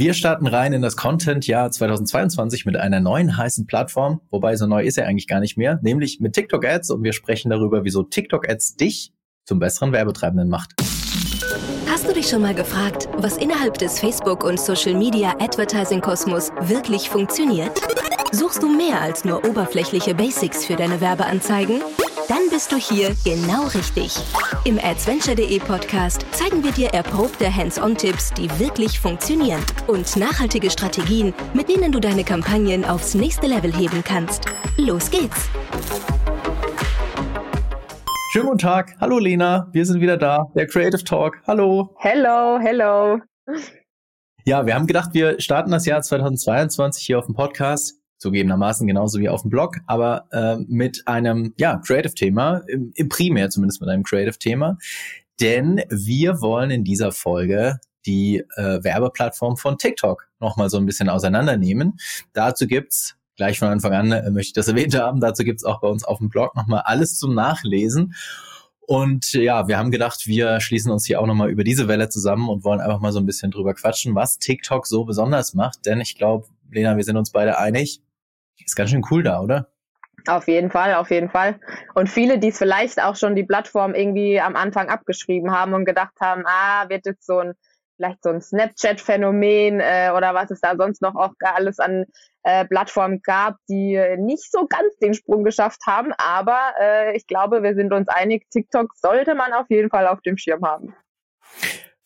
Wir starten rein in das Content-Jahr 2022 mit einer neuen heißen Plattform, wobei so neu ist er eigentlich gar nicht mehr, nämlich mit TikTok Ads und wir sprechen darüber, wieso TikTok Ads dich zum besseren Werbetreibenden macht. Hast du dich schon mal gefragt, was innerhalb des Facebook- und Social-Media-Advertising-Kosmos wirklich funktioniert? Suchst du mehr als nur oberflächliche Basics für deine Werbeanzeigen? Dann bist du hier genau richtig. Im adventure.de Podcast zeigen wir dir erprobte Hands-on-Tipps, die wirklich funktionieren und nachhaltige Strategien, mit denen du deine Kampagnen aufs nächste Level heben kannst. Los geht's! Schönen guten Tag. Hallo Lena, wir sind wieder da. Der Creative Talk. Hallo. Hello, hello. Ja, wir haben gedacht, wir starten das Jahr 2022 hier auf dem Podcast zugegebenermaßen genauso wie auf dem Blog, aber äh, mit einem ja, Creative-Thema, im, im Primär zumindest mit einem Creative-Thema. Denn wir wollen in dieser Folge die äh, Werbeplattform von TikTok nochmal so ein bisschen auseinandernehmen. Dazu gibt's gleich von Anfang an äh, möchte ich das erwähnt haben, dazu gibt's auch bei uns auf dem Blog nochmal alles zum Nachlesen. Und ja, wir haben gedacht, wir schließen uns hier auch nochmal über diese Welle zusammen und wollen einfach mal so ein bisschen drüber quatschen, was TikTok so besonders macht. Denn ich glaube, Lena, wir sind uns beide einig, ist ganz schön cool da, oder? Auf jeden Fall, auf jeden Fall. Und viele, die es vielleicht auch schon die Plattform irgendwie am Anfang abgeschrieben haben und gedacht haben, ah, wird jetzt so ein, vielleicht so ein Snapchat-Phänomen äh, oder was es da sonst noch auch alles an äh, Plattformen gab, die nicht so ganz den Sprung geschafft haben. Aber äh, ich glaube, wir sind uns einig, TikTok sollte man auf jeden Fall auf dem Schirm haben.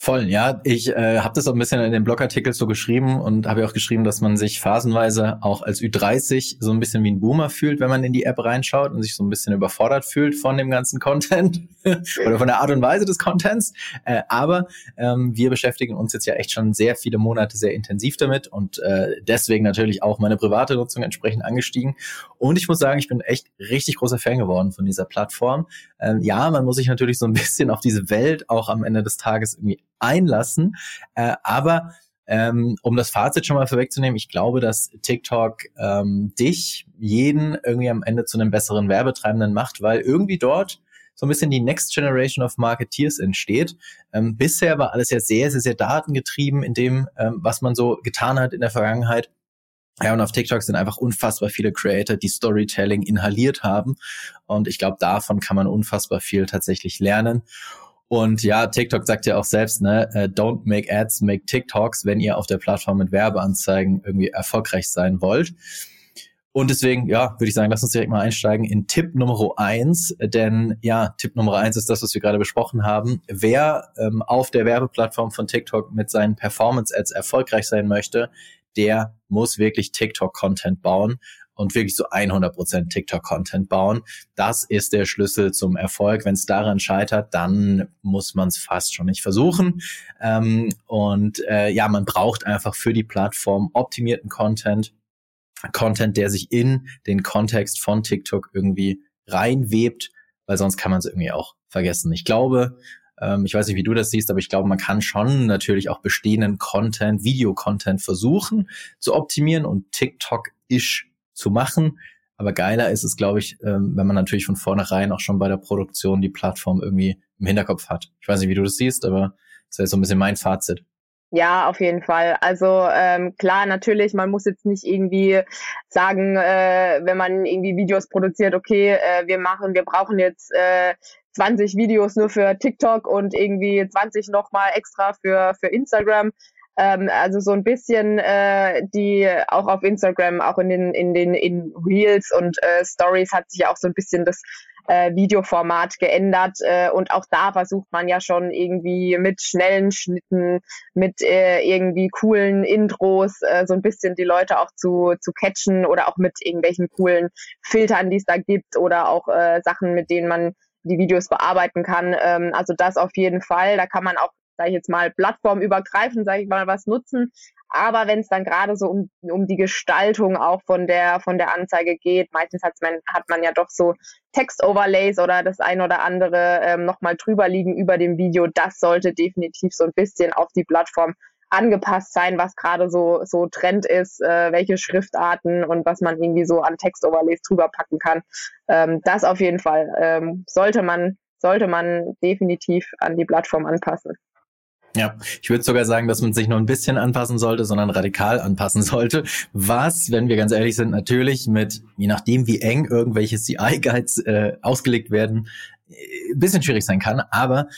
Voll, ja. Ich äh, habe das auch ein bisschen in dem Blogartikel so geschrieben und habe ja auch geschrieben, dass man sich phasenweise auch als Ü30 so ein bisschen wie ein Boomer fühlt, wenn man in die App reinschaut und sich so ein bisschen überfordert fühlt von dem ganzen Content oder von der Art und Weise des Contents. Äh, aber ähm, wir beschäftigen uns jetzt ja echt schon sehr viele Monate sehr intensiv damit und äh, deswegen natürlich auch meine private Nutzung entsprechend angestiegen. Und ich muss sagen, ich bin echt richtig großer Fan geworden von dieser Plattform. Ähm, ja, man muss sich natürlich so ein bisschen auf diese Welt auch am Ende des Tages irgendwie einlassen. Äh, aber ähm, um das Fazit schon mal vorwegzunehmen, ich glaube, dass TikTok ähm, dich, jeden irgendwie am Ende zu einem besseren Werbetreibenden macht, weil irgendwie dort so ein bisschen die Next Generation of Marketeers entsteht. Ähm, bisher war alles ja sehr, sehr, sehr datengetrieben in dem, ähm, was man so getan hat in der Vergangenheit. Ja, und auf TikTok sind einfach unfassbar viele Creator, die Storytelling inhaliert haben. Und ich glaube, davon kann man unfassbar viel tatsächlich lernen. Und ja, TikTok sagt ja auch selbst, ne, äh, don't make ads, make TikToks, wenn ihr auf der Plattform mit Werbeanzeigen irgendwie erfolgreich sein wollt. Und deswegen, ja, würde ich sagen, lass uns direkt mal einsteigen in Tipp Nummer eins. Denn ja, Tipp Nummer eins ist das, was wir gerade besprochen haben. Wer ähm, auf der Werbeplattform von TikTok mit seinen Performance-Ads erfolgreich sein möchte, der muss wirklich TikTok-Content bauen und wirklich so 100% TikTok-Content bauen. Das ist der Schlüssel zum Erfolg. Wenn es daran scheitert, dann muss man es fast schon nicht versuchen. Ähm, und äh, ja, man braucht einfach für die Plattform optimierten Content. Content, der sich in den Kontext von TikTok irgendwie reinwebt, weil sonst kann man es irgendwie auch vergessen. Ich glaube, ähm, ich weiß nicht, wie du das siehst, aber ich glaube, man kann schon natürlich auch bestehenden Content, Videocontent versuchen zu optimieren und TikTok ist zu machen. Aber geiler ist es, glaube ich, ähm, wenn man natürlich von vornherein auch schon bei der Produktion die Plattform irgendwie im Hinterkopf hat. Ich weiß nicht, wie du das siehst, aber das ist so ein bisschen mein Fazit. Ja, auf jeden Fall. Also ähm, klar, natürlich, man muss jetzt nicht irgendwie sagen, äh, wenn man irgendwie Videos produziert, okay, äh, wir machen, wir brauchen jetzt äh, 20 Videos nur für TikTok und irgendwie 20 nochmal extra für, für Instagram. Ähm, also so ein bisschen äh, die auch auf Instagram, auch in den in den in Reels und äh, Stories hat sich ja auch so ein bisschen das äh, Videoformat geändert äh, und auch da versucht man ja schon irgendwie mit schnellen Schnitten, mit äh, irgendwie coolen Intros äh, so ein bisschen die Leute auch zu, zu catchen oder auch mit irgendwelchen coolen Filtern, die es da gibt oder auch äh, Sachen, mit denen man die Videos bearbeiten kann. Ähm, also das auf jeden Fall. Da kann man auch sage ich jetzt mal, plattformübergreifend, sage ich mal, was nutzen. Aber wenn es dann gerade so um, um die Gestaltung auch von der, von der Anzeige geht, meistens hat man, hat man ja doch so Text-Overlays oder das ein oder andere ähm, nochmal drüber liegen über dem Video. Das sollte definitiv so ein bisschen auf die Plattform angepasst sein, was gerade so, so Trend ist, äh, welche Schriftarten und was man irgendwie so an Text-Overlays drüber packen kann. Ähm, das auf jeden Fall ähm, sollte man, sollte man definitiv an die Plattform anpassen. Ja, ich würde sogar sagen, dass man sich nur ein bisschen anpassen sollte, sondern radikal anpassen sollte. Was, wenn wir ganz ehrlich sind, natürlich mit, je nachdem wie eng irgendwelche CI-Guides äh, ausgelegt werden, äh, ein bisschen schwierig sein kann. Aber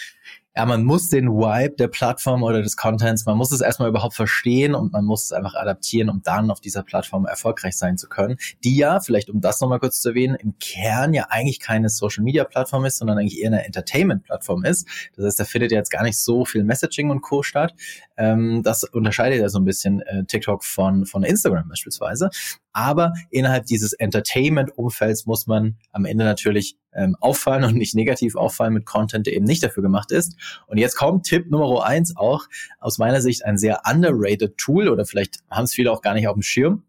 ja, man muss den Vibe der Plattform oder des Contents, man muss es erstmal überhaupt verstehen und man muss es einfach adaptieren, um dann auf dieser Plattform erfolgreich sein zu können. Die ja, vielleicht um das nochmal kurz zu erwähnen, im Kern ja eigentlich keine Social Media Plattform ist, sondern eigentlich eher eine Entertainment Plattform ist. Das heißt, da findet ja jetzt gar nicht so viel Messaging und Co. statt. Ähm, das unterscheidet ja so ein bisschen äh, TikTok von, von Instagram beispielsweise. Aber innerhalb dieses Entertainment-Umfelds muss man am Ende natürlich ähm, auffallen und nicht negativ auffallen mit Content, der eben nicht dafür gemacht ist. Und jetzt kommt Tipp Nummer eins auch aus meiner Sicht ein sehr underrated Tool oder vielleicht haben es viele auch gar nicht auf dem Schirm.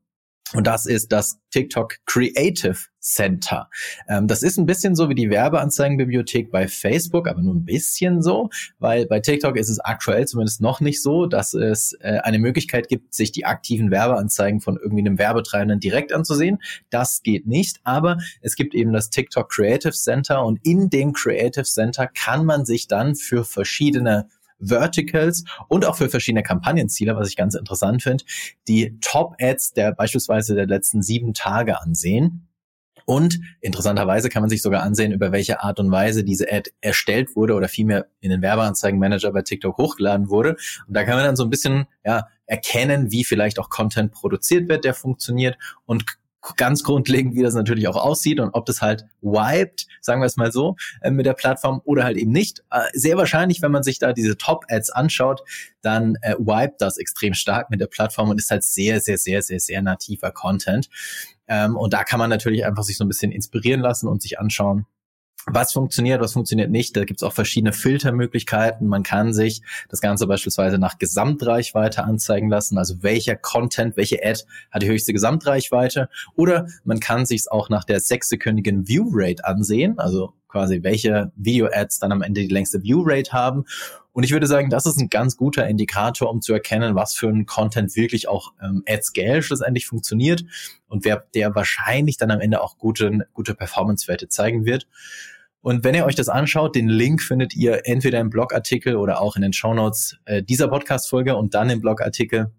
Und das ist das TikTok Creative Center. Ähm, das ist ein bisschen so wie die Werbeanzeigenbibliothek bei Facebook, aber nur ein bisschen so, weil bei TikTok ist es aktuell zumindest noch nicht so, dass es äh, eine Möglichkeit gibt, sich die aktiven Werbeanzeigen von irgendwie einem Werbetreibenden direkt anzusehen. Das geht nicht, aber es gibt eben das TikTok Creative Center und in dem Creative Center kann man sich dann für verschiedene Verticals und auch für verschiedene Kampagnenziele, was ich ganz interessant finde, die Top-Ads der beispielsweise der letzten sieben Tage ansehen. Und interessanterweise kann man sich sogar ansehen, über welche Art und Weise diese Ad erstellt wurde oder vielmehr in den Werbeanzeigenmanager bei TikTok hochgeladen wurde. Und da kann man dann so ein bisschen ja, erkennen, wie vielleicht auch Content produziert wird, der funktioniert und ganz grundlegend, wie das natürlich auch aussieht und ob das halt wiped, sagen wir es mal so, äh, mit der Plattform oder halt eben nicht. Äh, sehr wahrscheinlich, wenn man sich da diese Top-Ads anschaut, dann äh, wiped das extrem stark mit der Plattform und ist halt sehr, sehr, sehr, sehr, sehr nativer Content. Ähm, und da kann man natürlich einfach sich so ein bisschen inspirieren lassen und sich anschauen, was funktioniert, was funktioniert nicht. Da gibt es auch verschiedene Filtermöglichkeiten. Man kann sich das Ganze beispielsweise nach Gesamtreichweite anzeigen lassen, also welcher Content, welche Ad hat die höchste Gesamtreichweite. Oder man kann sich es auch nach der sechssekündigen View-Rate ansehen, also quasi welche Video-Ads dann am Ende die längste View-Rate haben. Und ich würde sagen, das ist ein ganz guter Indikator, um zu erkennen, was für ein Content wirklich auch ähm, at scale schlussendlich funktioniert und wer der wahrscheinlich dann am Ende auch gute, gute Performance-Werte zeigen wird. Und wenn ihr euch das anschaut, den Link findet ihr entweder im Blogartikel oder auch in den Shownotes äh, dieser Podcast-Folge und dann im Blogartikel.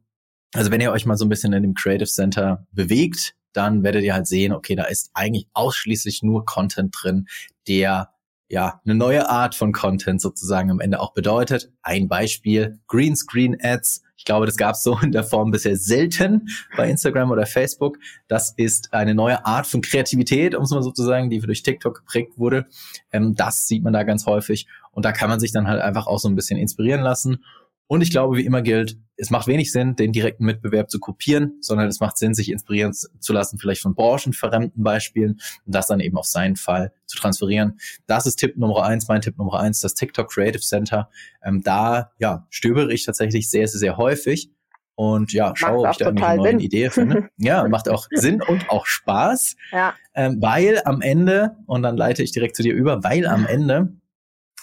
Also wenn ihr euch mal so ein bisschen in dem Creative Center bewegt, dann werdet ihr halt sehen, okay, da ist eigentlich ausschließlich nur Content drin, der ja, eine neue Art von Content sozusagen am Ende auch bedeutet. Ein Beispiel, Greenscreen Ads. Ich glaube, das gab es so in der Form bisher selten bei Instagram oder Facebook. Das ist eine neue Art von Kreativität, um es mal sozusagen, die durch TikTok geprägt wurde. Ähm, das sieht man da ganz häufig. Und da kann man sich dann halt einfach auch so ein bisschen inspirieren lassen. Und ich glaube, wie immer gilt, es macht wenig Sinn, den direkten Mitbewerb zu kopieren, sondern es macht Sinn, sich inspirieren zu lassen, vielleicht von branchenverremmten Beispielen und das dann eben auf seinen Fall zu transferieren. Das ist Tipp Nummer eins, mein Tipp Nummer eins, das TikTok Creative Center. Ähm, da ja, stöbere ich tatsächlich sehr, sehr, sehr häufig. Und ja, schaue, ob ich da eine neue Idee finde. ja, macht auch Sinn und auch Spaß. Ja. Ähm, weil am Ende, und dann leite ich direkt zu dir über, weil am Ende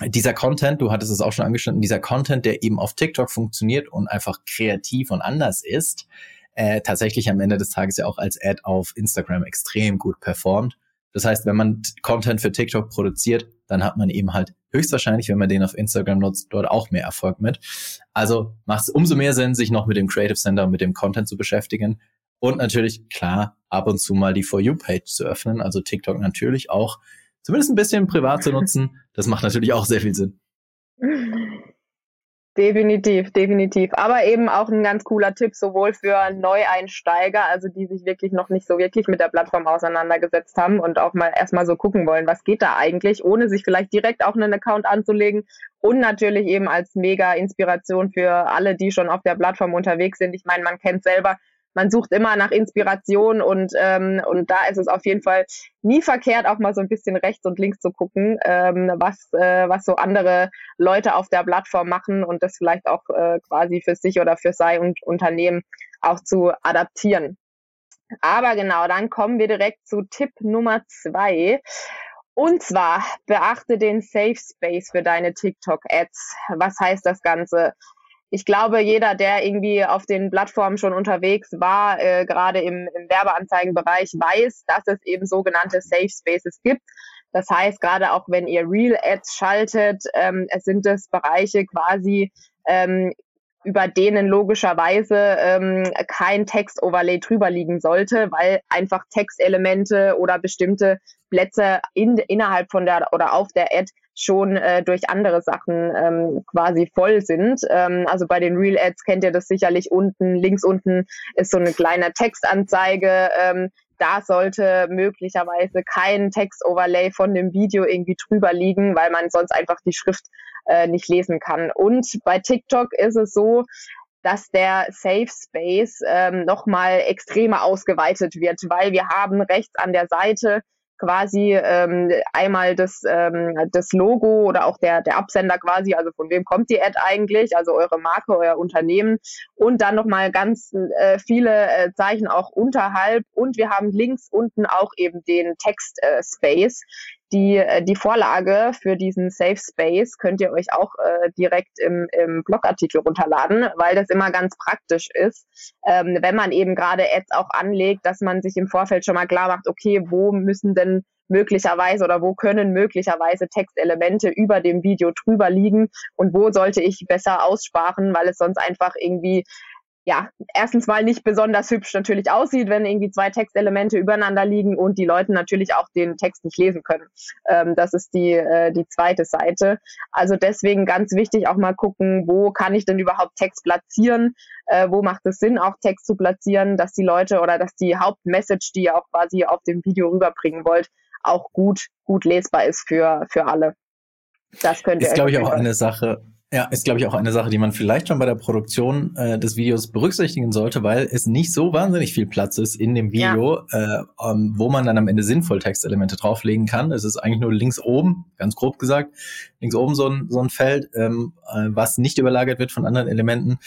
dieser Content, du hattest es auch schon angeschnitten, dieser Content, der eben auf TikTok funktioniert und einfach kreativ und anders ist, äh, tatsächlich am Ende des Tages ja auch als Ad auf Instagram extrem gut performt. Das heißt, wenn man Content für TikTok produziert, dann hat man eben halt höchstwahrscheinlich, wenn man den auf Instagram nutzt, dort auch mehr Erfolg mit. Also macht es umso mehr Sinn, sich noch mit dem Creative Center, mit dem Content zu beschäftigen. Und natürlich, klar, ab und zu mal die For You-Page zu öffnen. Also TikTok natürlich auch zumindest ein bisschen privat zu nutzen, das macht natürlich auch sehr viel Sinn. Definitiv, definitiv. Aber eben auch ein ganz cooler Tipp, sowohl für Neueinsteiger, also die sich wirklich noch nicht so wirklich mit der Plattform auseinandergesetzt haben und auch mal erstmal so gucken wollen, was geht da eigentlich, ohne sich vielleicht direkt auch einen Account anzulegen. Und natürlich eben als mega Inspiration für alle, die schon auf der Plattform unterwegs sind. Ich meine, man kennt selber, man sucht immer nach Inspiration und, ähm, und da ist es auf jeden Fall nie verkehrt, auch mal so ein bisschen rechts und links zu gucken, ähm, was, äh, was so andere Leute auf der Plattform machen und das vielleicht auch äh, quasi für sich oder für sein Unternehmen auch zu adaptieren. Aber genau, dann kommen wir direkt zu Tipp Nummer zwei. Und zwar beachte den Safe Space für deine TikTok-Ads. Was heißt das Ganze? Ich glaube, jeder, der irgendwie auf den Plattformen schon unterwegs war, äh, gerade im, im Werbeanzeigenbereich, weiß, dass es eben sogenannte Safe Spaces gibt. Das heißt, gerade auch wenn ihr Real Ads schaltet, ähm, es sind es Bereiche quasi, ähm, über denen logischerweise ähm, kein Text-Overlay drüber liegen sollte, weil einfach Textelemente oder bestimmte Plätze in, innerhalb von der oder auf der Ad schon äh, durch andere Sachen ähm, quasi voll sind. Ähm, also bei den Real Ads kennt ihr das sicherlich unten, links unten ist so eine kleine Textanzeige. Ähm, da sollte möglicherweise kein Text-Overlay von dem Video irgendwie drüber liegen, weil man sonst einfach die Schrift äh, nicht lesen kann. Und bei TikTok ist es so, dass der Safe Space ähm, nochmal extremer ausgeweitet wird, weil wir haben rechts an der Seite quasi ähm, einmal das, ähm, das Logo oder auch der, der Absender quasi, also von wem kommt die Ad eigentlich, also eure Marke, euer Unternehmen. Und dann nochmal ganz äh, viele äh, Zeichen auch unterhalb. Und wir haben links unten auch eben den Text äh, die, äh, die Vorlage für diesen Safe Space könnt ihr euch auch äh, direkt im, im Blogartikel runterladen, weil das immer ganz praktisch ist, ähm, wenn man eben gerade Ads auch anlegt, dass man sich im Vorfeld schon mal klar macht, okay, wo müssen denn möglicherweise oder wo können möglicherweise Textelemente über dem Video drüber liegen und wo sollte ich besser aussparen, weil es sonst einfach irgendwie ja, erstens mal nicht besonders hübsch natürlich aussieht, wenn irgendwie zwei Textelemente übereinander liegen und die Leute natürlich auch den Text nicht lesen können. Ähm, das ist die, äh, die zweite Seite. Also deswegen ganz wichtig auch mal gucken, wo kann ich denn überhaupt Text platzieren? Äh, wo macht es Sinn, auch Text zu platzieren, dass die Leute oder dass die Hauptmessage, die ihr auch quasi auf dem Video rüberbringen wollt, auch gut, gut lesbar ist für, für alle. Das könnte ist, glaube ich, auch eine Sache, ja, ist, glaube ich, auch eine Sache, die man vielleicht schon bei der Produktion äh, des Videos berücksichtigen sollte, weil es nicht so wahnsinnig viel Platz ist in dem Video, ja. äh, ähm, wo man dann am Ende sinnvoll Textelemente drauflegen kann. Es ist eigentlich nur links oben, ganz grob gesagt, links oben so ein, so ein Feld, ähm, äh, was nicht überlagert wird von anderen Elementen.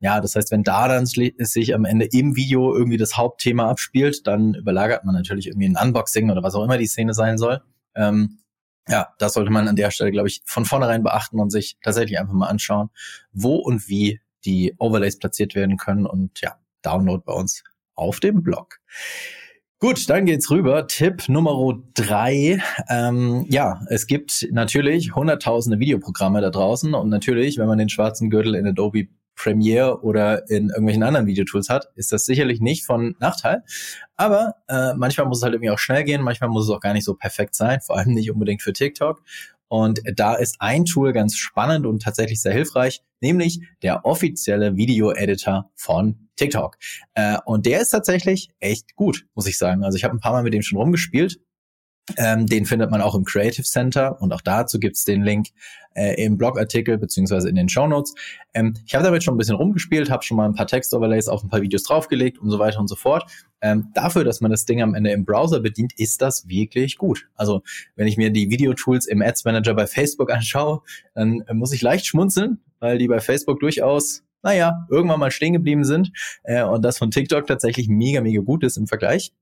Ja, das heißt, wenn da dann sich am Ende im Video irgendwie das Hauptthema abspielt, dann überlagert man natürlich irgendwie ein Unboxing oder was auch immer die Szene sein soll. Ähm, ja, das sollte man an der Stelle, glaube ich, von vornherein beachten und sich tatsächlich einfach mal anschauen, wo und wie die Overlays platziert werden können und ja, Download bei uns auf dem Blog. Gut, dann geht's rüber. Tipp Nummer drei. Ähm, ja, es gibt natürlich hunderttausende Videoprogramme da draußen und natürlich, wenn man den schwarzen Gürtel in Adobe Premiere oder in irgendwelchen anderen Videotools hat, ist das sicherlich nicht von Nachteil. Aber äh, manchmal muss es halt irgendwie auch schnell gehen, manchmal muss es auch gar nicht so perfekt sein, vor allem nicht unbedingt für TikTok. Und da ist ein Tool ganz spannend und tatsächlich sehr hilfreich, nämlich der offizielle Video-Editor von TikTok. Äh, und der ist tatsächlich echt gut, muss ich sagen. Also ich habe ein paar Mal mit dem schon rumgespielt ähm, den findet man auch im Creative Center und auch dazu gibt's den Link äh, im Blogartikel beziehungsweise in den Show Notes. Ähm, ich habe damit schon ein bisschen rumgespielt, habe schon mal ein paar Text-Overlays auf ein paar Videos draufgelegt und so weiter und so fort. Ähm, dafür, dass man das Ding am Ende im Browser bedient, ist das wirklich gut. Also wenn ich mir die Videotools im Ads Manager bei Facebook anschaue, dann äh, muss ich leicht schmunzeln, weil die bei Facebook durchaus naja, irgendwann mal stehen geblieben sind äh, und das von TikTok tatsächlich mega, mega gut ist im Vergleich.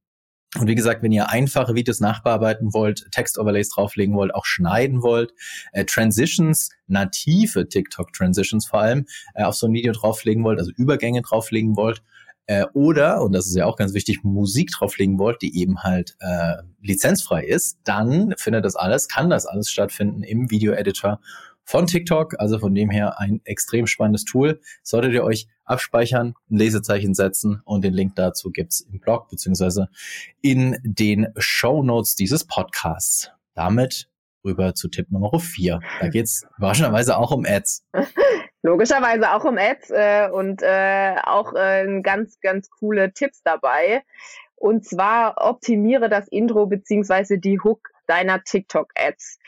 Und wie gesagt, wenn ihr einfache Videos nachbearbeiten wollt, Text-Overlays drauflegen wollt, auch schneiden wollt, äh, Transitions, native TikTok-Transitions vor allem, äh, auf so ein Video drauflegen wollt, also Übergänge drauflegen wollt, äh, oder, und das ist ja auch ganz wichtig, Musik drauflegen wollt, die eben halt äh, lizenzfrei ist, dann findet das alles, kann das alles stattfinden im Video-Editor von TikTok. Also von dem her ein extrem spannendes Tool. Solltet ihr euch abspeichern, ein Lesezeichen setzen und den Link dazu gibt's im Blog beziehungsweise in den Show Notes dieses Podcasts. Damit rüber zu Tipp Nummer 4. Da geht's überraschenderweise auch um Ads. Logischerweise auch um Ads äh, und äh, auch äh, ganz, ganz coole Tipps dabei. Und zwar optimiere das Intro beziehungsweise die Hook deiner TikTok-Ads.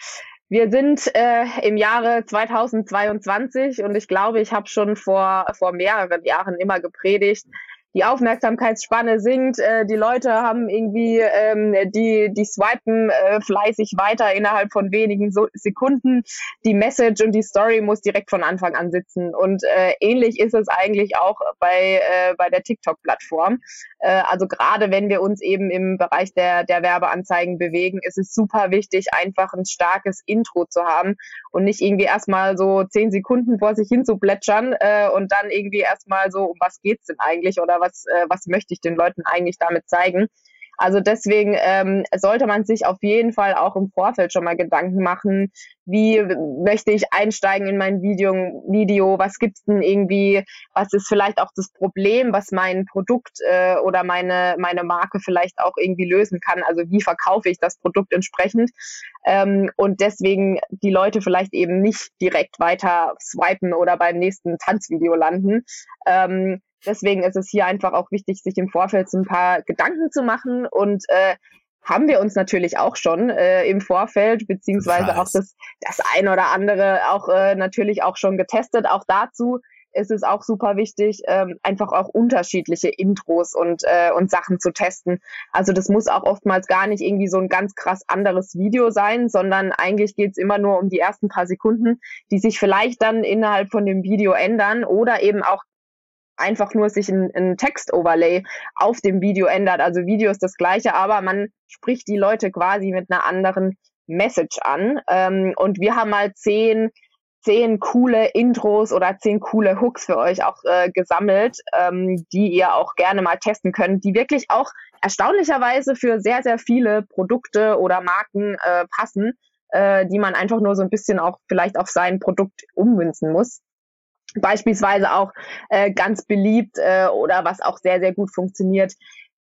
Wir sind äh, im Jahre 2022 und ich glaube, ich habe schon vor, vor mehreren Jahren immer gepredigt, die Aufmerksamkeitsspanne sinkt, äh, die Leute haben irgendwie, ähm, die, die swipen äh, fleißig weiter innerhalb von wenigen so Sekunden. Die Message und die Story muss direkt von Anfang an sitzen. Und äh, ähnlich ist es eigentlich auch bei, äh, bei der TikTok-Plattform. Äh, also gerade wenn wir uns eben im Bereich der, der Werbeanzeigen bewegen, ist es super wichtig, einfach ein starkes Intro zu haben und nicht irgendwie erstmal so zehn Sekunden vor sich hin zu plätschern äh, und dann irgendwie erstmal so, um was geht's denn eigentlich oder was, äh, was möchte ich den Leuten eigentlich damit zeigen. Also deswegen ähm, sollte man sich auf jeden Fall auch im Vorfeld schon mal Gedanken machen, wie möchte ich einsteigen in mein Video, Video was gibt's denn irgendwie, was ist vielleicht auch das Problem, was mein Produkt äh, oder meine, meine Marke vielleicht auch irgendwie lösen kann. Also wie verkaufe ich das Produkt entsprechend. Ähm, und deswegen die Leute vielleicht eben nicht direkt weiter swipen oder beim nächsten Tanzvideo landen. Ähm, deswegen ist es hier einfach auch wichtig, sich im Vorfeld so ein paar Gedanken zu machen und äh, haben wir uns natürlich auch schon äh, im Vorfeld, beziehungsweise auch das, das ein oder andere auch äh, natürlich auch schon getestet. Auch dazu ist es auch super wichtig, ähm, einfach auch unterschiedliche Intros und, äh, und Sachen zu testen. Also das muss auch oftmals gar nicht irgendwie so ein ganz krass anderes Video sein, sondern eigentlich geht's immer nur um die ersten paar Sekunden, die sich vielleicht dann innerhalb von dem Video ändern oder eben auch einfach nur sich ein, ein Text-Overlay auf dem Video ändert. Also Video ist das gleiche, aber man spricht die Leute quasi mit einer anderen Message an. Ähm, und wir haben mal zehn, zehn coole Intros oder zehn coole Hooks für euch auch äh, gesammelt, ähm, die ihr auch gerne mal testen könnt, die wirklich auch erstaunlicherweise für sehr, sehr viele Produkte oder Marken äh, passen, äh, die man einfach nur so ein bisschen auch vielleicht auf sein Produkt ummünzen muss. Beispielsweise auch äh, ganz beliebt äh, oder was auch sehr, sehr gut funktioniert.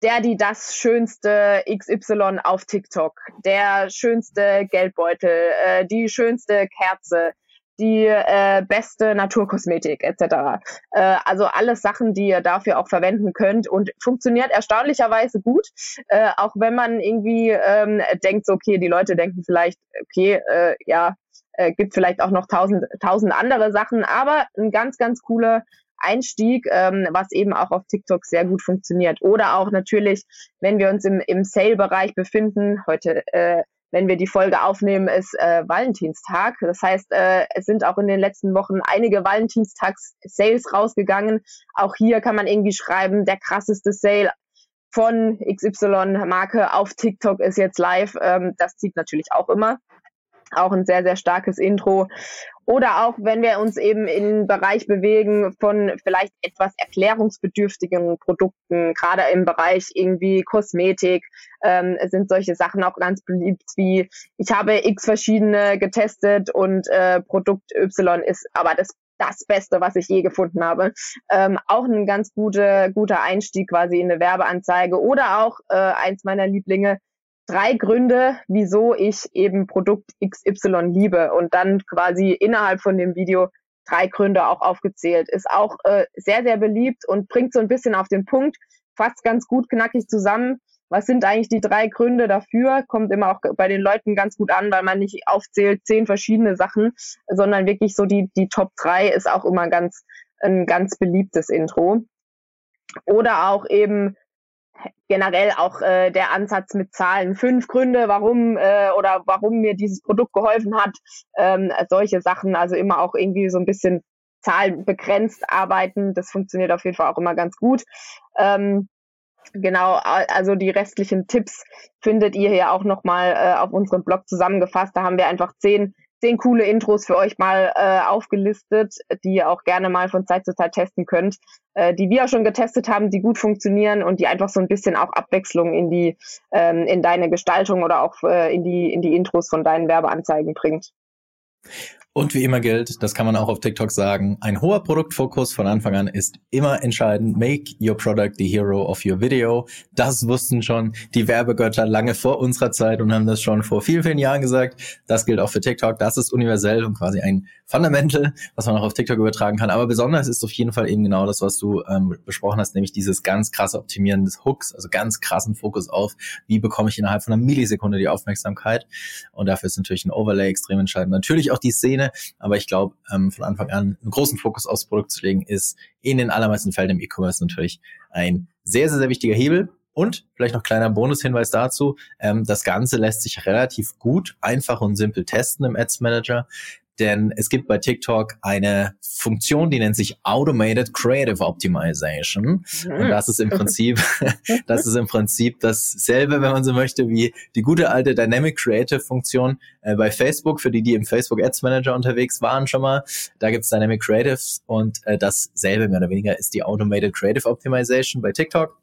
Der, die das schönste XY auf TikTok, der schönste Geldbeutel, äh, die schönste Kerze, die äh, beste Naturkosmetik etc. Äh, also alles Sachen, die ihr dafür auch verwenden könnt und funktioniert erstaunlicherweise gut, äh, auch wenn man irgendwie ähm, denkt, so, okay, die Leute denken vielleicht, okay, äh, ja, äh, gibt vielleicht auch noch tausend, tausend andere Sachen, aber ein ganz, ganz cooler Einstieg, ähm, was eben auch auf TikTok sehr gut funktioniert. Oder auch natürlich, wenn wir uns im, im Sale-Bereich befinden, heute, äh, wenn wir die Folge aufnehmen, ist äh, Valentinstag. Das heißt, äh, es sind auch in den letzten Wochen einige Valentinstags-Sales rausgegangen. Auch hier kann man irgendwie schreiben, der krasseste Sale von XY-Marke auf TikTok ist jetzt live. Ähm, das zieht natürlich auch immer auch ein sehr, sehr starkes Intro. Oder auch, wenn wir uns eben im Bereich bewegen von vielleicht etwas erklärungsbedürftigen Produkten, gerade im Bereich irgendwie Kosmetik, ähm, sind solche Sachen auch ganz beliebt wie, ich habe x verschiedene getestet und äh, Produkt Y ist aber das das Beste, was ich je gefunden habe. Ähm, auch ein ganz gute, guter Einstieg quasi in eine Werbeanzeige oder auch äh, eins meiner Lieblinge, drei Gründe, wieso ich eben Produkt XY liebe und dann quasi innerhalb von dem Video drei Gründe auch aufgezählt. Ist auch äh, sehr, sehr beliebt und bringt so ein bisschen auf den Punkt, fast ganz gut knackig zusammen. Was sind eigentlich die drei Gründe dafür? Kommt immer auch bei den Leuten ganz gut an, weil man nicht aufzählt zehn verschiedene Sachen, sondern wirklich so die, die Top drei ist auch immer ganz, ein ganz beliebtes Intro. Oder auch eben generell auch äh, der Ansatz mit Zahlen. Fünf Gründe, warum äh, oder warum mir dieses Produkt geholfen hat. Ähm, solche Sachen, also immer auch irgendwie so ein bisschen zahlenbegrenzt arbeiten. Das funktioniert auf jeden Fall auch immer ganz gut. Ähm, genau, also die restlichen Tipps findet ihr hier auch nochmal äh, auf unserem Blog zusammengefasst. Da haben wir einfach zehn zehn coole Intros für euch mal äh, aufgelistet, die ihr auch gerne mal von Zeit zu Zeit testen könnt, äh, die wir auch schon getestet haben, die gut funktionieren und die einfach so ein bisschen auch Abwechslung in die ähm, in deine Gestaltung oder auch äh, in die in die Intros von deinen Werbeanzeigen bringt. Und wie immer gilt, das kann man auch auf TikTok sagen, ein hoher Produktfokus von Anfang an ist immer entscheidend. Make your product the hero of your video. Das wussten schon die Werbegötter lange vor unserer Zeit und haben das schon vor vielen, vielen Jahren gesagt. Das gilt auch für TikTok. Das ist universell und quasi ein Fundamental, was man auch auf TikTok übertragen kann. Aber besonders ist auf jeden Fall eben genau das, was du ähm, besprochen hast, nämlich dieses ganz krasse Optimieren des Hooks, also ganz krassen Fokus auf, wie bekomme ich innerhalb von einer Millisekunde die Aufmerksamkeit. Und dafür ist natürlich ein Overlay extrem entscheidend. Natürlich auch die Szene, Szene. Aber ich glaube, ähm, von Anfang an einen großen Fokus aufs Produkt zu legen, ist in den allermeisten Fällen im E-Commerce natürlich ein sehr, sehr, sehr wichtiger Hebel. Und vielleicht noch kleiner Bonushinweis dazu, ähm, das Ganze lässt sich relativ gut, einfach und simpel testen im Ads Manager denn es gibt bei TikTok eine Funktion, die nennt sich Automated Creative Optimization. Und das ist im Prinzip, das ist im Prinzip dasselbe, wenn man so möchte, wie die gute alte Dynamic Creative Funktion äh, bei Facebook, für die, die im Facebook Ads Manager unterwegs waren schon mal. Da gibt's Dynamic Creatives und äh, dasselbe mehr oder weniger ist die Automated Creative Optimization bei TikTok.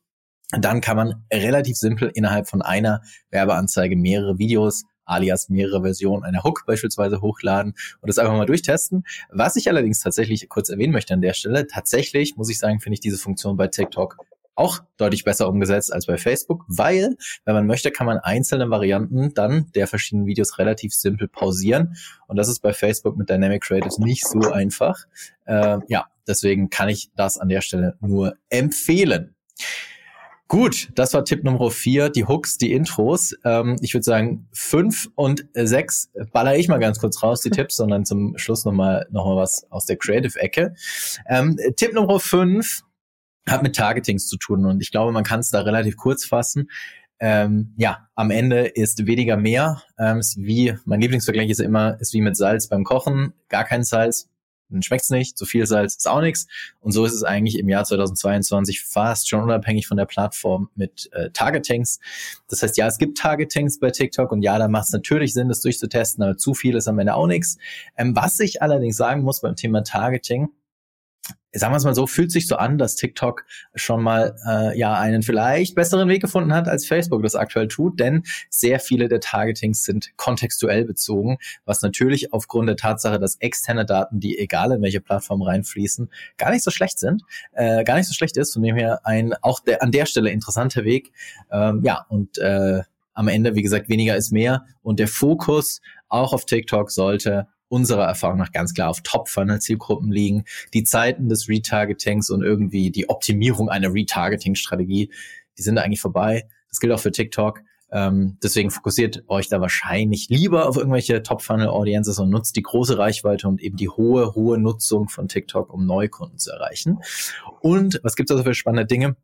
dann kann man relativ simpel innerhalb von einer Werbeanzeige mehrere Videos alias mehrere Versionen einer Hook beispielsweise hochladen und das einfach mal durchtesten. Was ich allerdings tatsächlich kurz erwähnen möchte an der Stelle, tatsächlich muss ich sagen, finde ich diese Funktion bei TikTok auch deutlich besser umgesetzt als bei Facebook, weil, wenn man möchte, kann man einzelne Varianten dann der verschiedenen Videos relativ simpel pausieren. Und das ist bei Facebook mit Dynamic Creatives nicht so einfach. Äh, ja, deswegen kann ich das an der Stelle nur empfehlen. Gut, das war Tipp Nummer vier, die Hooks, die Intros. Ähm, ich würde sagen, fünf und sechs baller ich mal ganz kurz raus, die Tipps, sondern zum Schluss nochmal noch mal was aus der Creative-Ecke. Ähm, Tipp Nummer fünf hat mit Targetings zu tun und ich glaube, man kann es da relativ kurz fassen. Ähm, ja, am Ende ist weniger mehr. Ähm, ist wie, mein Lieblingsvergleich ist immer, ist wie mit Salz beim Kochen. Gar kein Salz, dann schmeckt's nicht, zu viel Salz ist auch nichts. Und so ist es eigentlich im Jahr 2022 fast schon unabhängig von der Plattform mit äh, Targetings. Das heißt, ja, es gibt Targetings bei TikTok und ja, da macht es natürlich Sinn, das durchzutesten, aber zu viel ist am Ende auch nichts. Ähm, was ich allerdings sagen muss beim Thema Targeting, sagen wir es mal so, fühlt sich so an, dass TikTok schon mal äh, ja einen vielleicht besseren Weg gefunden hat, als Facebook das aktuell tut, denn sehr viele der Targetings sind kontextuell bezogen, was natürlich aufgrund der Tatsache, dass externe Daten, die egal in welche Plattform reinfließen, gar nicht so schlecht sind, äh, gar nicht so schlecht ist, von dem her ein auch der, an der Stelle interessanter Weg. Ähm, ja, und äh, am Ende, wie gesagt, weniger ist mehr und der Fokus auch auf TikTok sollte unserer Erfahrung nach ganz klar auf Top-Funnel-Zielgruppen liegen. Die Zeiten des Retargetings und irgendwie die Optimierung einer Retargeting-Strategie, die sind eigentlich vorbei. Das gilt auch für TikTok. Ähm, deswegen fokussiert euch da wahrscheinlich lieber auf irgendwelche Top-Funnel-Audiences und nutzt die große Reichweite und eben die hohe, hohe Nutzung von TikTok, um Neukunden zu erreichen. Und was gibt es also für spannende Dinge?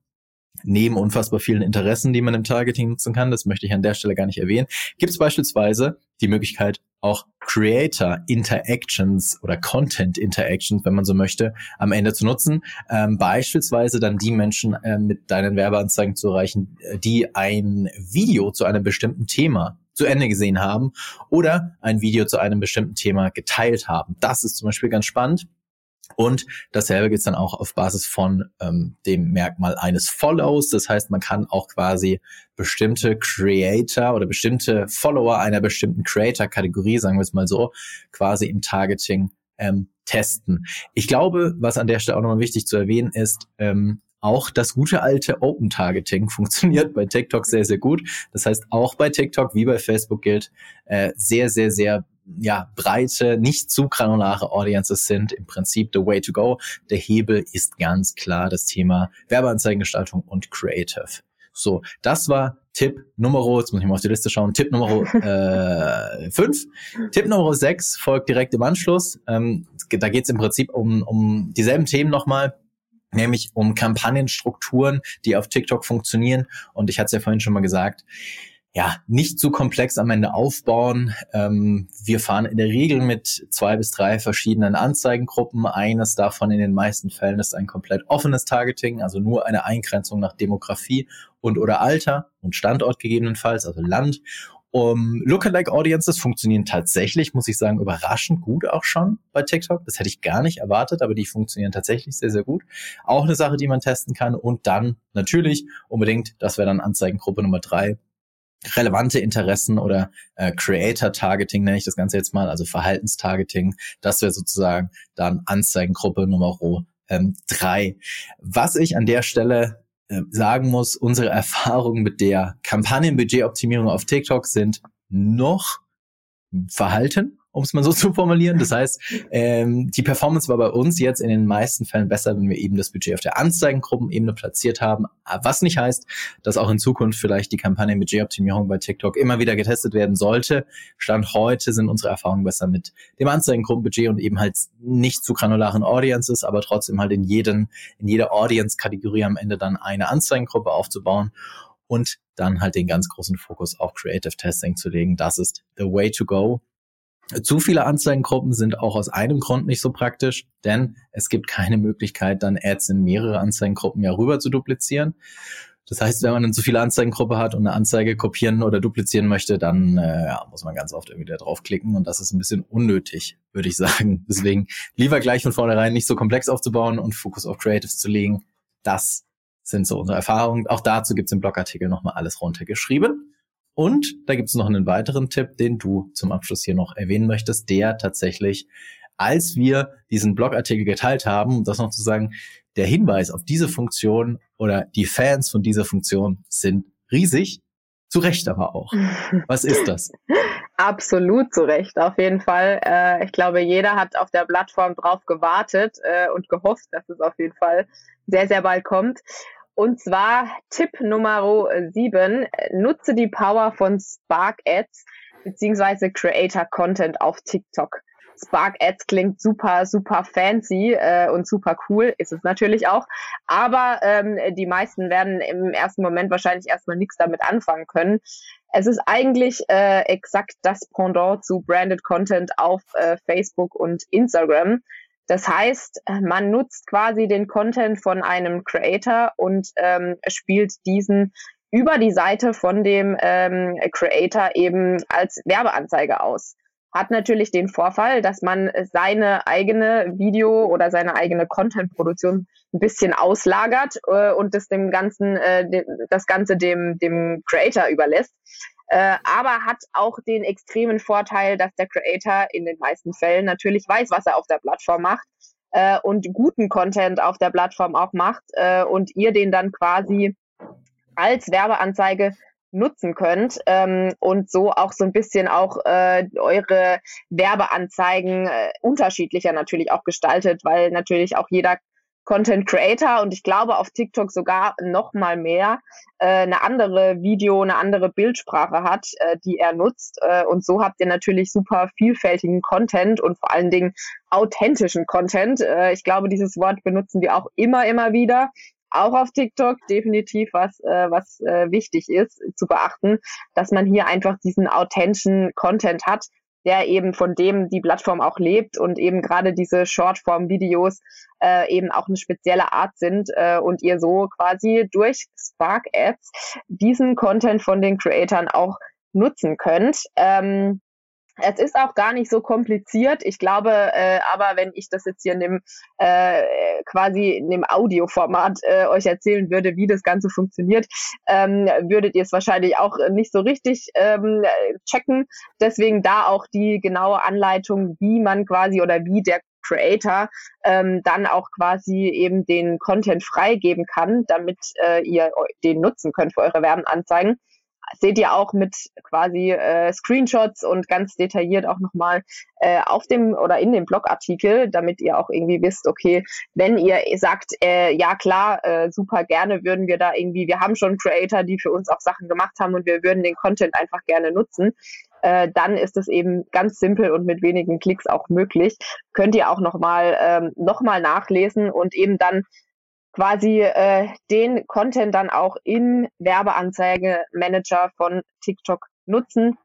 neben unfassbar vielen Interessen, die man im Targeting nutzen kann, das möchte ich an der Stelle gar nicht erwähnen, gibt es beispielsweise die Möglichkeit, auch Creator Interactions oder Content Interactions, wenn man so möchte, am Ende zu nutzen. Ähm, beispielsweise dann die Menschen äh, mit deinen Werbeanzeigen zu erreichen, äh, die ein Video zu einem bestimmten Thema zu Ende gesehen haben oder ein Video zu einem bestimmten Thema geteilt haben. Das ist zum Beispiel ganz spannend. Und dasselbe gibt's dann auch auf Basis von ähm, dem Merkmal eines Follows. Das heißt, man kann auch quasi bestimmte Creator oder bestimmte Follower einer bestimmten Creator-Kategorie, sagen wir es mal so, quasi im Targeting ähm, testen. Ich glaube, was an der Stelle auch nochmal wichtig zu erwähnen ist, ähm, auch das gute alte Open Targeting funktioniert bei TikTok sehr, sehr gut. Das heißt, auch bei TikTok wie bei Facebook gilt äh, sehr, sehr, sehr ja, breite, nicht zu granulare Audiences sind im Prinzip the way to go. Der Hebel ist ganz klar das Thema Werbeanzeigengestaltung und Creative. So, das war Tipp Nummer, jetzt muss ich mal auf die Liste schauen, Tipp Nummer 5. Äh, Tipp Nummer 6 folgt direkt im Anschluss. Ähm, da geht es im Prinzip um, um dieselben Themen nochmal nämlich um Kampagnenstrukturen, die auf TikTok funktionieren. Und ich hatte es ja vorhin schon mal gesagt, ja, nicht zu komplex am Ende aufbauen. Ähm, wir fahren in der Regel mit zwei bis drei verschiedenen Anzeigengruppen. Eines davon in den meisten Fällen ist ein komplett offenes Targeting, also nur eine Eingrenzung nach Demografie und oder Alter und Standort gegebenenfalls, also Land. Um, Lookalike Audiences funktionieren tatsächlich, muss ich sagen, überraschend gut auch schon bei TikTok. Das hätte ich gar nicht erwartet, aber die funktionieren tatsächlich sehr, sehr gut. Auch eine Sache, die man testen kann. Und dann natürlich unbedingt, das wäre dann Anzeigengruppe Nummer drei, relevante Interessen oder äh, Creator-Targeting nenne ich das Ganze jetzt mal, also Verhaltenstargeting. Das wäre sozusagen dann Anzeigengruppe Nummer ähm. Was ich an der Stelle äh, sagen muss, unsere Erfahrungen mit der Kampagnenbudgetoptimierung auf TikTok sind noch verhalten um es mal so zu formulieren. Das heißt, ähm, die Performance war bei uns jetzt in den meisten Fällen besser, wenn wir eben das Budget auf der Anzeigengruppenebene platziert haben. Was nicht heißt, dass auch in Zukunft vielleicht die Kampagne Budgetoptimierung bei TikTok immer wieder getestet werden sollte. Stand heute sind unsere Erfahrungen besser mit dem Anzeigengruppenbudget und eben halt nicht zu granularen Audiences, aber trotzdem halt in jeden, in jeder Audience-Kategorie am Ende dann eine Anzeigengruppe aufzubauen und dann halt den ganz großen Fokus auf Creative Testing zu legen. Das ist the way to go. Zu viele Anzeigengruppen sind auch aus einem Grund nicht so praktisch, denn es gibt keine Möglichkeit, dann Ads in mehrere Anzeigengruppen ja rüber zu duplizieren. Das heißt, wenn man eine zu viele Anzeigengruppe hat und eine Anzeige kopieren oder duplizieren möchte, dann äh, ja, muss man ganz oft irgendwie da draufklicken und das ist ein bisschen unnötig, würde ich sagen. Deswegen lieber gleich von vornherein nicht so komplex aufzubauen und Fokus auf Creatives zu legen. Das sind so unsere Erfahrungen. Auch dazu gibt's im Blogartikel nochmal alles runtergeschrieben. Und da gibt's noch einen weiteren Tipp, den du zum Abschluss hier noch erwähnen möchtest, der tatsächlich, als wir diesen Blogartikel geteilt haben, um das noch zu sagen, der Hinweis auf diese Funktion oder die Fans von dieser Funktion sind riesig. Zu Recht aber auch. Was ist das? Absolut zu Recht, auf jeden Fall. Äh, ich glaube, jeder hat auf der Plattform drauf gewartet äh, und gehofft, dass es auf jeden Fall sehr, sehr bald kommt. Und zwar Tipp Nummer 7, nutze die Power von Spark Ads beziehungsweise Creator Content auf TikTok. Spark Ads klingt super, super fancy äh, und super cool, ist es natürlich auch. Aber ähm, die meisten werden im ersten Moment wahrscheinlich erstmal nichts damit anfangen können. Es ist eigentlich äh, exakt das Pendant zu Branded Content auf äh, Facebook und Instagram. Das heißt, man nutzt quasi den Content von einem Creator und ähm, spielt diesen über die Seite von dem ähm, Creator eben als Werbeanzeige aus hat natürlich den Vorfall, dass man seine eigene Video oder seine eigene Content-Produktion ein bisschen auslagert äh, und das dem ganzen, äh, das Ganze dem, dem Creator überlässt. Äh, aber hat auch den extremen Vorteil, dass der Creator in den meisten Fällen natürlich weiß, was er auf der Plattform macht äh, und guten Content auf der Plattform auch macht äh, und ihr den dann quasi als Werbeanzeige nutzen könnt ähm, und so auch so ein bisschen auch äh, eure Werbeanzeigen äh, unterschiedlicher natürlich auch gestaltet, weil natürlich auch jeder Content Creator und ich glaube auf TikTok sogar noch mal mehr äh, eine andere Video, eine andere Bildsprache hat, äh, die er nutzt äh, und so habt ihr natürlich super vielfältigen Content und vor allen Dingen authentischen Content. Äh, ich glaube, dieses Wort benutzen wir auch immer, immer wieder auch auf TikTok definitiv was, äh, was äh, wichtig ist zu beachten, dass man hier einfach diesen authentischen Content hat, der eben von dem die Plattform auch lebt und eben gerade diese Shortform-Videos äh, eben auch eine spezielle Art sind äh, und ihr so quasi durch Spark Ads diesen Content von den Creatoren auch nutzen könnt. Ähm, es ist auch gar nicht so kompliziert. Ich glaube, äh, aber wenn ich das jetzt hier in dem äh, quasi in dem Audioformat äh, euch erzählen würde, wie das Ganze funktioniert, ähm, würdet ihr es wahrscheinlich auch nicht so richtig ähm, checken. Deswegen da auch die genaue Anleitung, wie man quasi oder wie der Creator ähm, dann auch quasi eben den Content freigeben kann, damit äh, ihr den nutzen könnt für eure Werbeanzeigen seht ihr auch mit quasi äh, Screenshots und ganz detailliert auch nochmal äh, auf dem oder in dem Blogartikel, damit ihr auch irgendwie wisst, okay, wenn ihr sagt, äh, ja klar, äh, super gerne würden wir da irgendwie, wir haben schon Creator, die für uns auch Sachen gemacht haben und wir würden den Content einfach gerne nutzen, äh, dann ist es eben ganz simpel und mit wenigen Klicks auch möglich. Könnt ihr auch nochmal ähm, noch nachlesen und eben dann quasi äh, den Content dann auch im Werbeanzeige-Manager von TikTok nutzen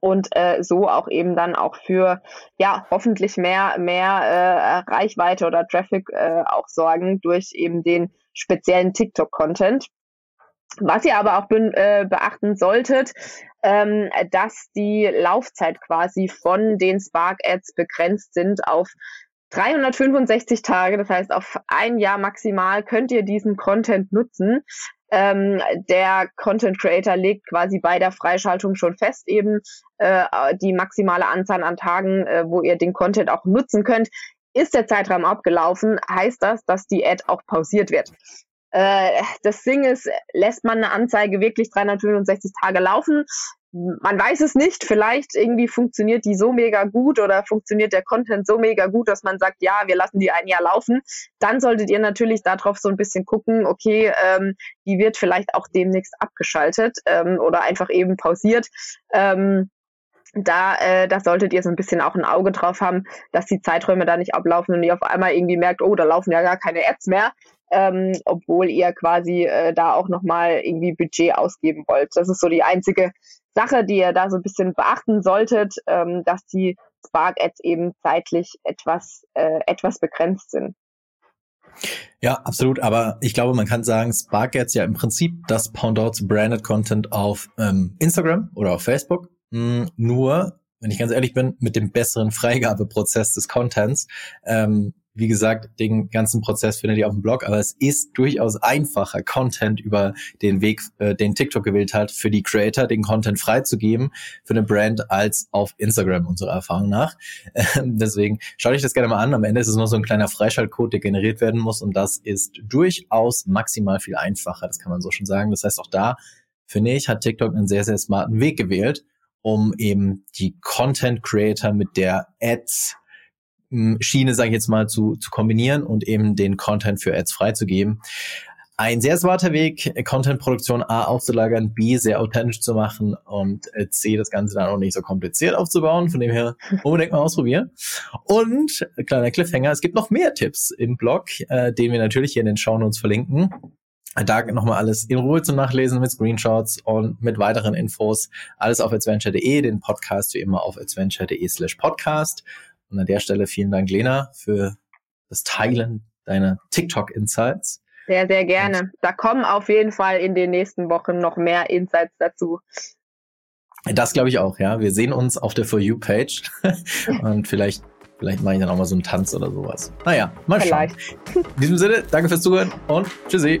und äh, so auch eben dann auch für ja hoffentlich mehr mehr äh, Reichweite oder Traffic äh, auch sorgen durch eben den speziellen TikTok Content. Was ihr aber auch be äh, beachten solltet, ähm, dass die Laufzeit quasi von den Spark Ads begrenzt sind auf 365 Tage, das heißt auf ein Jahr maximal, könnt ihr diesen Content nutzen. Ähm, der Content Creator legt quasi bei der Freischaltung schon fest eben äh, die maximale Anzahl an Tagen, äh, wo ihr den Content auch nutzen könnt. Ist der Zeitraum abgelaufen, heißt das, dass die Ad auch pausiert wird. Äh, das Ding ist, lässt man eine Anzeige wirklich 365 Tage laufen, man weiß es nicht, vielleicht irgendwie funktioniert die so mega gut oder funktioniert der Content so mega gut, dass man sagt, ja, wir lassen die ein Jahr laufen. Dann solltet ihr natürlich darauf so ein bisschen gucken, okay, ähm, die wird vielleicht auch demnächst abgeschaltet ähm, oder einfach eben pausiert. Ähm, da, äh, da solltet ihr so ein bisschen auch ein Auge drauf haben, dass die Zeiträume da nicht ablaufen und ihr auf einmal irgendwie merkt, oh, da laufen ja gar keine Ads mehr, ähm, obwohl ihr quasi äh, da auch nochmal irgendwie Budget ausgeben wollt. Das ist so die einzige Sache, die ihr da so ein bisschen beachten solltet, ähm, dass die Spark-Ads eben zeitlich etwas, äh, etwas begrenzt sind. Ja, absolut. Aber ich glaube, man kann sagen, Spark Ads ja im Prinzip das Pendant Branded Content auf ähm, Instagram oder auf Facebook. Mm, nur, wenn ich ganz ehrlich bin, mit dem besseren Freigabeprozess des Contents. Ähm, wie gesagt, den ganzen Prozess findet ihr auf dem Blog, aber es ist durchaus einfacher, Content über den Weg, äh, den TikTok gewählt hat, für die Creator den Content freizugeben für eine Brand als auf Instagram, unserer Erfahrung nach. Ähm, deswegen schaut euch das gerne mal an. Am Ende ist es nur so ein kleiner Freischaltcode, der generiert werden muss und das ist durchaus maximal viel einfacher, das kann man so schon sagen. Das heißt, auch da, finde ich, hat TikTok einen sehr, sehr smarten Weg gewählt, um eben die Content Creator mit der Ads Schiene, sage ich jetzt mal, zu, zu kombinieren und eben den Content für Ads freizugeben. Ein sehr smarter Weg, Content-Produktion A auszulagern, B sehr authentisch zu machen und äh, C das Ganze dann auch nicht so kompliziert aufzubauen. Von dem her unbedingt mal ausprobieren. Und kleiner Cliffhanger, es gibt noch mehr Tipps im Blog, äh, den wir natürlich hier in den Show Notes verlinken. Da nochmal alles in Ruhe zum Nachlesen mit Screenshots und mit weiteren Infos. Alles auf adventure.de, den Podcast wie immer auf adventure.de slash podcast. Und an der Stelle vielen Dank, Lena, für das Teilen deiner TikTok-Insights. Sehr, sehr gerne. Da kommen auf jeden Fall in den nächsten Wochen noch mehr Insights dazu. Das glaube ich auch, ja. Wir sehen uns auf der For You-Page und vielleicht, vielleicht mache ich dann auch mal so einen Tanz oder sowas. Naja, mal vielleicht. schauen. In diesem Sinne, danke fürs Zuhören und tschüssi.